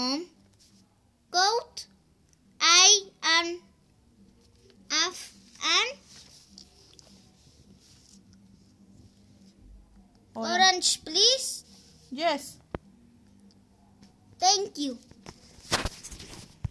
from Goat. I and F and Orange. orange, please. Yes. Thank you.